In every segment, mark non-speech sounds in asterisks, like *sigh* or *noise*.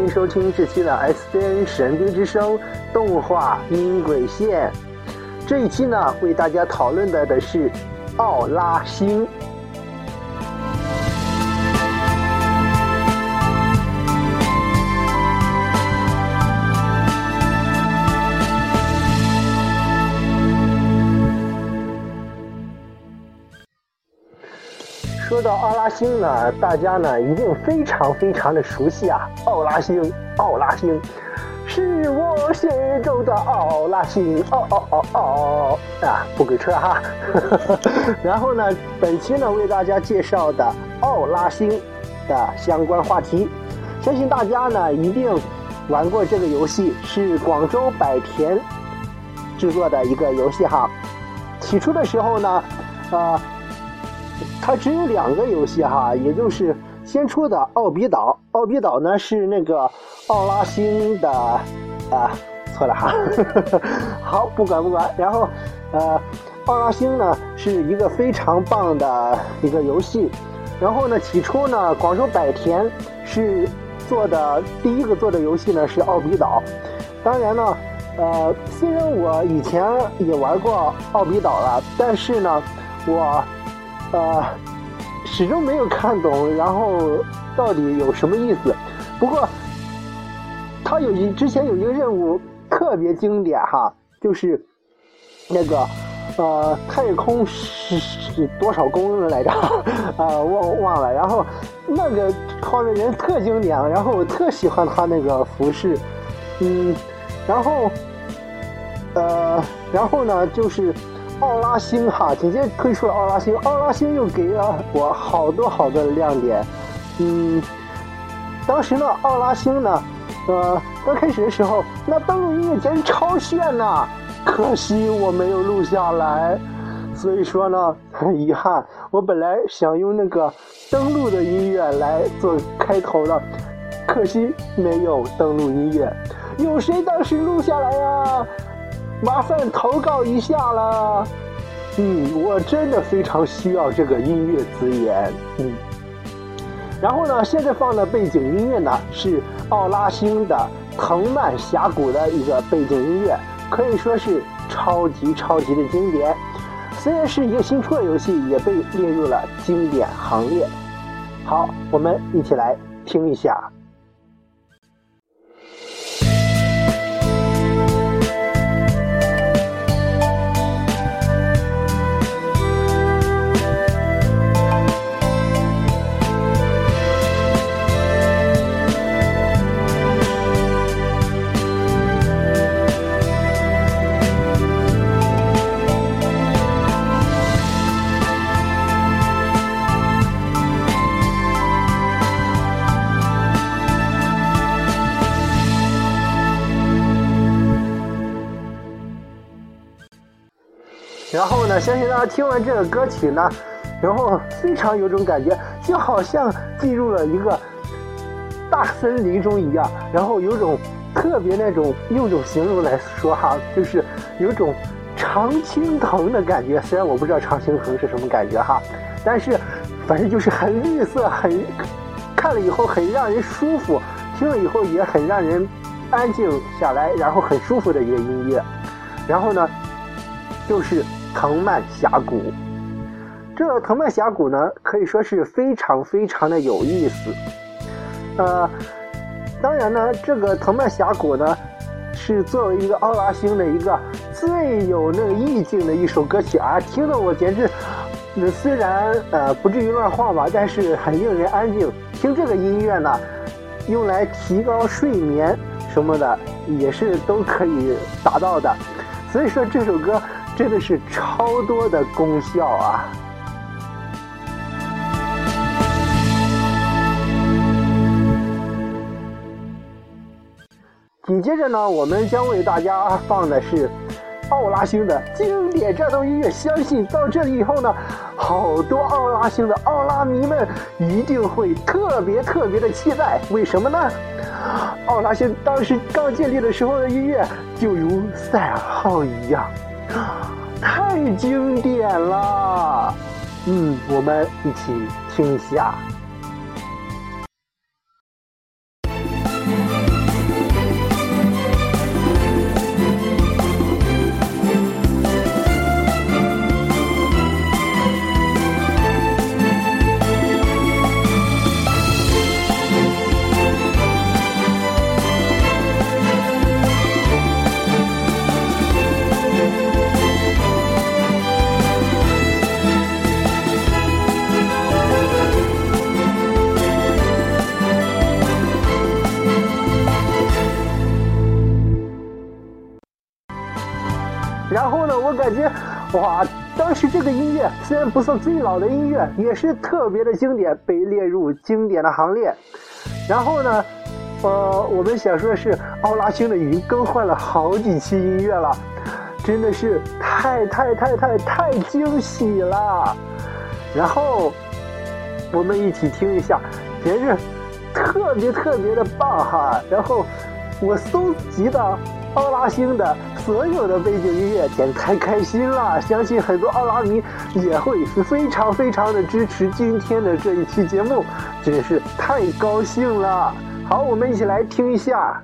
欢迎收听这期的 SCN 神兵之声动画音轨线。这一期呢，为大家讨论的的是奥拉星。说到奥拉星呢，大家呢一定非常非常的熟悉啊！奥拉星，奥拉星，是我心中的奥拉星，哦哦哦哦啊！不给车哈。*laughs* 然后呢，本期呢为大家介绍的奥拉星的相关话题，相信大家呢一定玩过这个游戏，是广州百田制作的一个游戏哈。起初的时候呢，呃。它只有两个游戏哈，也就是先出的奥比岛，奥比岛呢是那个奥拉星的，啊，错了哈，*laughs* 好，不管不管，然后，呃，奥拉星呢是一个非常棒的一个游戏，然后呢，起初呢，广州百田是做的第一个做的游戏呢是奥比岛，当然呢，呃，虽然我以前也玩过奥比岛了，但是呢，我。呃，始终没有看懂，然后到底有什么意思？不过，他有一之前有一个任务特别经典哈，就是那个呃太空是是多少公来着？啊 *laughs* 忘忘了。然后那个画面人特经典，然后我特喜欢他那个服饰，嗯，然后呃，然后呢就是。奥拉星哈，紧接推出了奥拉星，奥拉星又给了我好多好多的亮点。嗯，当时呢，奥拉星呢，呃，刚开始的时候，那登录音乐简直超炫呐，可惜我没有录下来，所以说呢，很遗憾，我本来想用那个登录的音乐来做开头的，可惜没有登录音乐，有谁当时录下来呀？麻烦投稿一下了，嗯，我真的非常需要这个音乐资源，嗯。然后呢，现在放的背景音乐呢是奥拉星的藤蔓峡谷的一个背景音乐，可以说是超级超级的经典。虽然是一个新出的游戏，也被列入了经典行列。好，我们一起来听一下。呢，相信大家听完这个歌曲呢，然后非常有种感觉，就好像进入了一个大森林中一样，然后有种特别那种用种形容来说哈，就是有种常青藤的感觉。虽然我不知道常青藤是什么感觉哈，但是反正就是很绿色，很看了以后很让人舒服，听了以后也很让人安静下来，然后很舒服的一个音乐。然后呢，就是。藤蔓峡谷，这藤蔓峡谷呢，可以说是非常非常的有意思。呃，当然呢，这个藤蔓峡谷呢，是作为一个奥拉星的一个最有那个意境的一首歌曲啊，听得我简直，虽然呃不至于乱晃吧，但是很令人安静。听这个音乐呢，用来提高睡眠什么的，也是都可以达到的。所以说这首歌。真的是超多的功效啊！紧接着呢，我们将为大家放的是奥拉星的经典战斗音乐。相信到这里以后呢，好多奥拉星的奥拉迷们一定会特别特别的期待。为什么呢？奥拉星当时刚建立的时候的音乐，就如赛尔号一样。太经典了，嗯，我们一起听一下。我感觉哇，当时这个音乐虽然不算最老的音乐，也是特别的经典，被列入经典的行列。然后呢，呃，我们想说的是，奥拉星的已经更换了好几期音乐了，真的是太太太太太惊喜了。然后我们一起听一下，简直特别特别的棒哈。然后我搜集的。奥拉星的所有的背景音乐，简直太开心了！相信很多奥拉迷也会非常非常的支持今天的这一期节目，真是太高兴了。好，我们一起来听一下。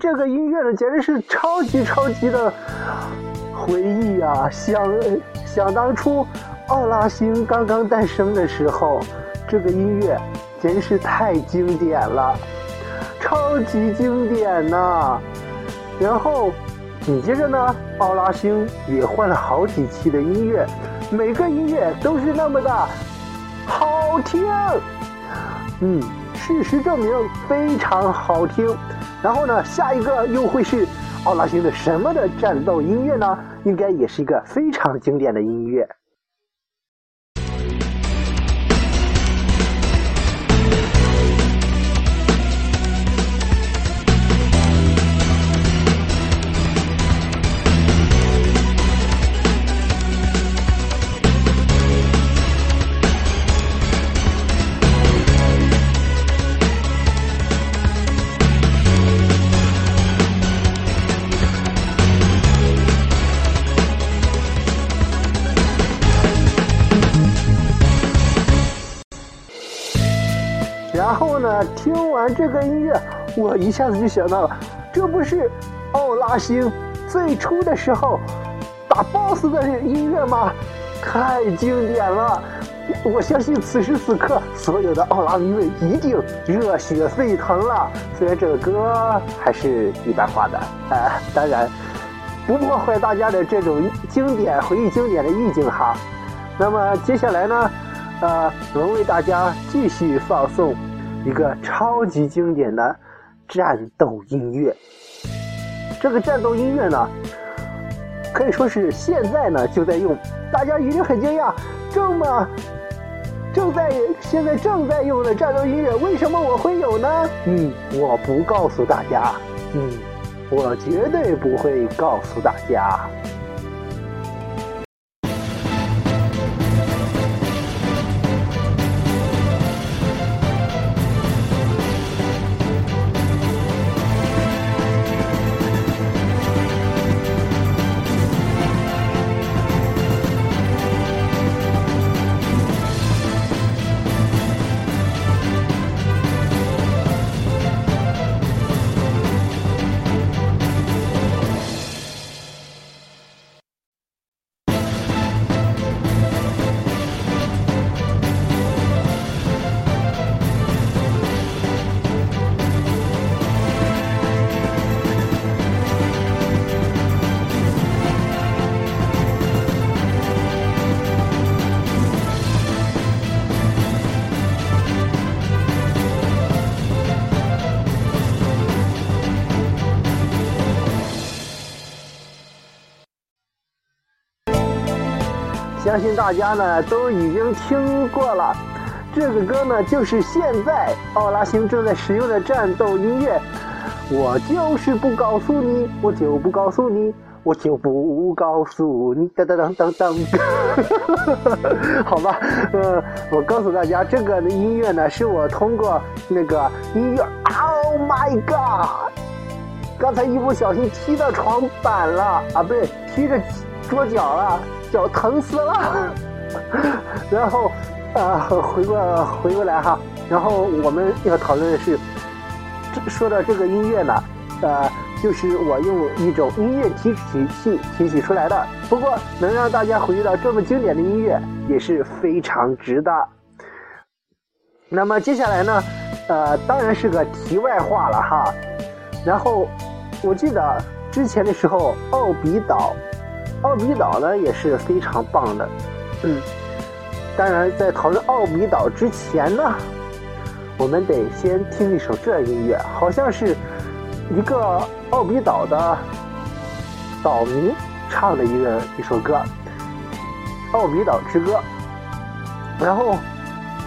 这个音乐呢，简直是超级超级的回忆呀！想想当初奥拉星刚刚诞生的时候，这个音乐简直是太经典了，超级经典呐！然后紧接着呢，奥拉星也换了好几期的音乐，每个音乐都是那么的好听。嗯，事实证明非常好听。然后呢，下一个又会是奥拉星的什么的战斗音乐呢？应该也是一个非常经典的音乐。听完这个音乐，我一下子就想到了，这不是奥拉星最初的时候打 BOSS 的音乐吗？太经典了！我相信此时此刻所有的奥拉迷们一定热血沸腾了。虽然这个歌还是一般化的，呃，当然不破坏大家的这种经典回忆经典的意境哈。那么接下来呢，呃，我为大家继续放送。一个超级经典的战斗音乐，这个战斗音乐呢，可以说是现在呢就在用，大家一定很惊讶，这么正在现在正在用的战斗音乐，为什么我会有呢？嗯，我不告诉大家，嗯，我绝对不会告诉大家。相信大家呢都已经听过了，这个歌呢，就是现在奥拉星正在使用的战斗音乐。我就是不告诉你，我就不告诉你，我就不告诉你。当当当当当。*laughs* 好吧，呃，我告诉大家，这个音乐呢，是我通过那个音乐。Oh my god！刚才一不小心踢到床板了啊，不对，踢着桌角了，脚疼死了。*laughs* 然后。啊，回过回过来哈，然后我们要讨论的是，说到这个音乐呢，呃，就是我用一种音乐提取器提取出来的。不过能让大家回忆到这么经典的音乐也是非常值的。那么接下来呢，呃，当然是个题外话了哈。然后我记得之前的时候，奥比岛，奥比岛呢也是非常棒的，嗯。当然，在讨论奥比岛之前呢，我们得先听一首这音乐，好像是一个奥比岛的岛民唱的一个一首歌，《奥比岛之歌》。然后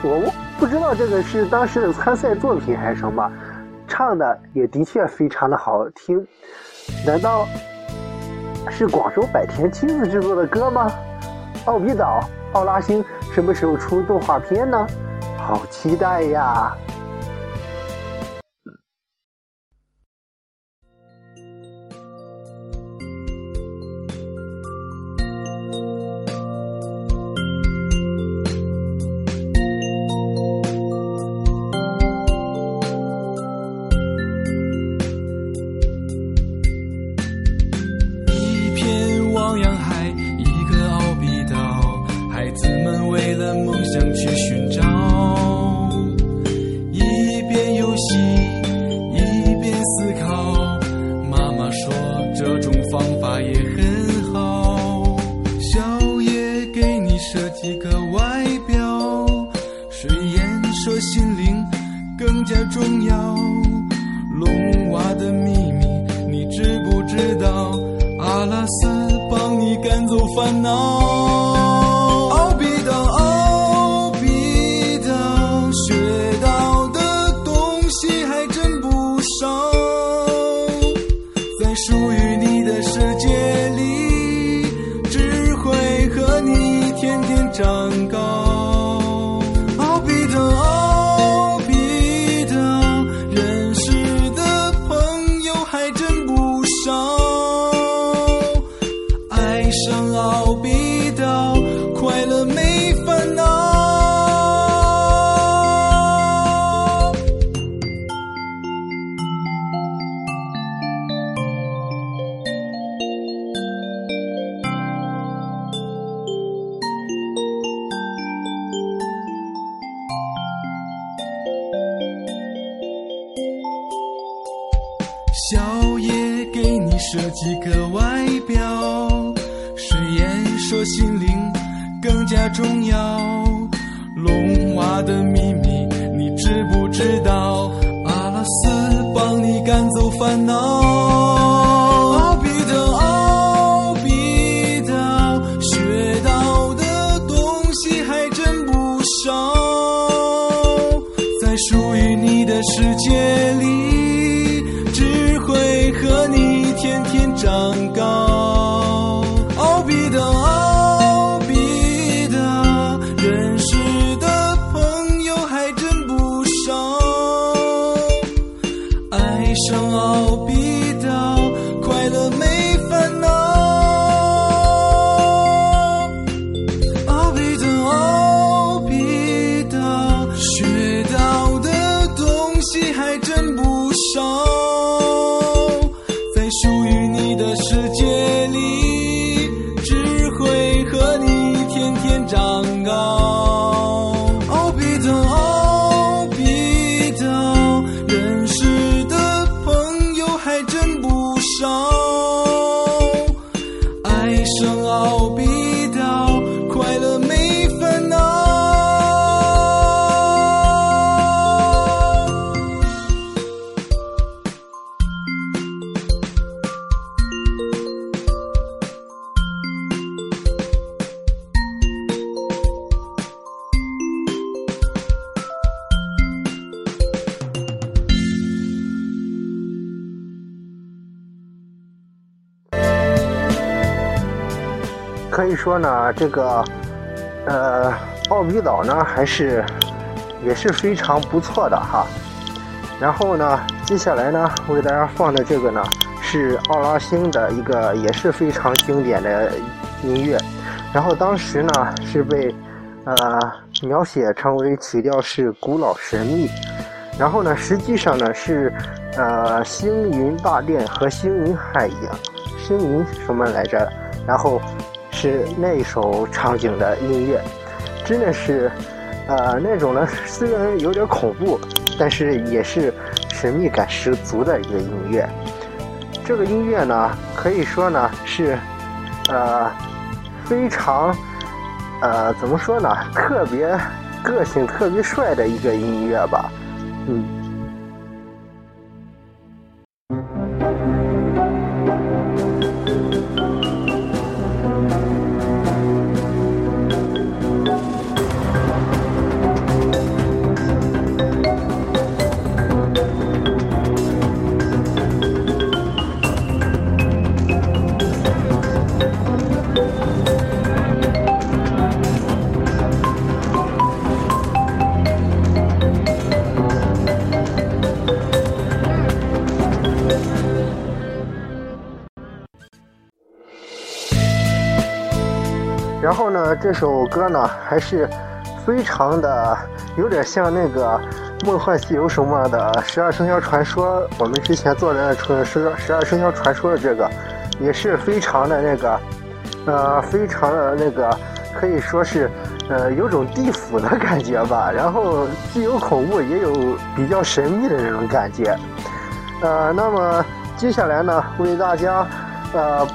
我不知道这个是当时的参赛作品还是什么，唱的也的确非常的好听。难道是广州百田亲自制作的歌吗？奥比岛。奥拉星什么时候出动画片呢？好期待呀！烦恼。这几个外表誓言说心灵更加重要。龙娃的秘密你知不知道？生傲。说呢，这个呃奥比岛呢还是也是非常不错的哈。然后呢，接下来呢为大家放的这个呢是奥拉星的一个也是非常经典的音乐。然后当时呢是被呃描写成为曲调是古老神秘。然后呢，实际上呢是呃星云大殿和星云海洋，星云什么来着？然后。是那首场景的音乐，真的是，呃，那种呢，虽然有点恐怖，但是也是神秘感十足的一个音乐。这个音乐呢，可以说呢是，呃，非常，呃，怎么说呢，特别个性、特别帅的一个音乐吧，嗯。这首歌呢还是非常的有点像那个《梦幻西游》什么的《十二生肖传说》。我们之前做的《十十二生肖传说》的这个，也是非常的那个，呃，非常的那个，可以说是呃有种地府的感觉吧。然后既有恐怖，也有比较神秘的那种感觉。呃，那么接下来呢，为大家呃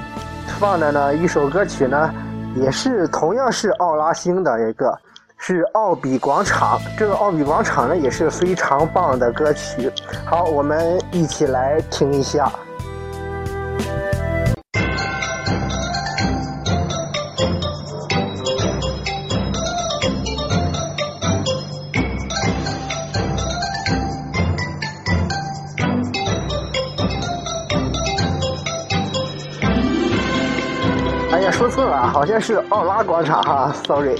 放的呢一首歌曲呢。也是同样是奥拉星的一个，是奥比广场。这个奥比广场呢也是非常棒的歌曲。好，我们一起来听一下。好像是奥拉广场哈，sorry。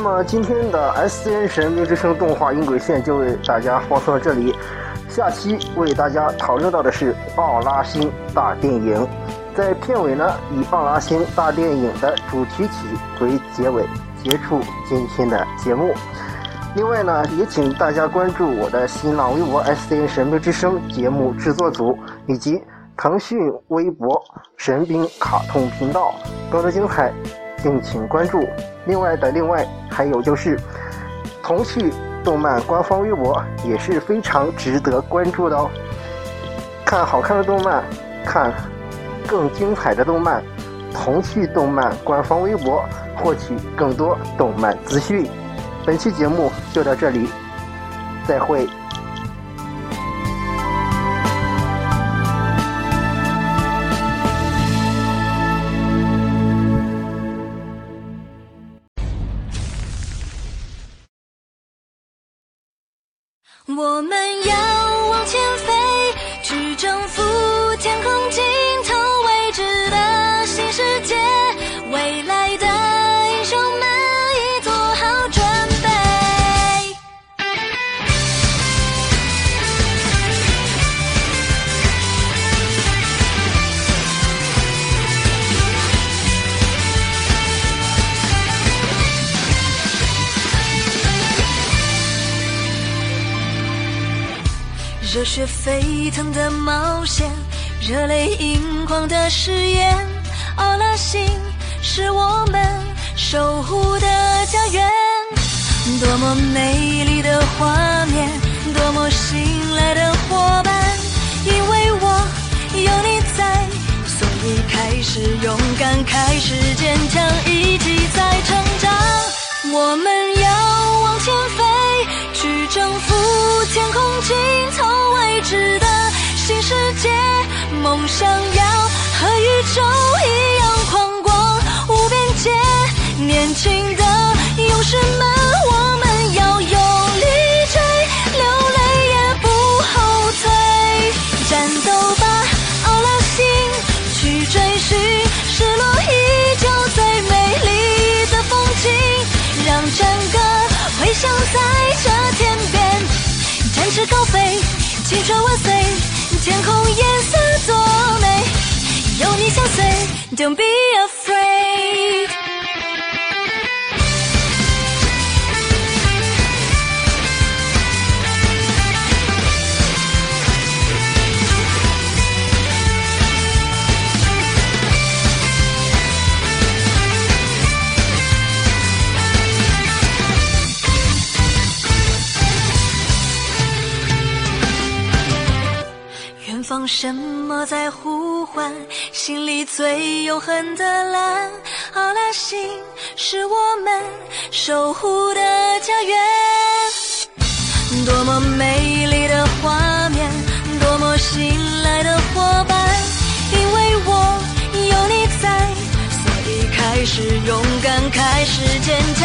那么今天的 S C N 神秘之声动画音轨线就为大家放送到这里。下期为大家讨论到的是奥拉星大电影，在片尾呢，以奥拉星大电影的主题曲为结尾，结束今天的节目。另外呢，也请大家关注我的新浪微博 S C N 神秘之声节目制作组，以及腾讯微博神兵卡通频道，更多精彩。敬请关注。另外的另外，还有就是童趣动漫官方微博也是非常值得关注的哦。看好看的动漫，看更精彩的动漫，童趣动漫官方微博获取更多动漫资讯。本期节目就到这里，再会。我们要往前飞，去征服血沸腾的冒险，热泪盈眶的誓言。阿拉星是我们守护的家园，多么美丽的画面，多么信赖的伙伴。因为我有你在，所以开始勇敢，开始坚强，一起在成长。我们梦想要和宇宙一样宽广无边界。年轻的勇士们，我们要用力追，流泪也不后退。战斗吧，奥拉星，去追寻失落已久最美丽的风景，让战歌回响在这天边。展翅高飞，青春万岁，天空颜色多美，有你相随，Don't be afraid。方什么在呼唤？心里最永恒的蓝，奥拉星是我们守护的家园。多么美丽的画面，多么信赖的伙伴。因为我有你在，所以开始勇敢，开始坚强，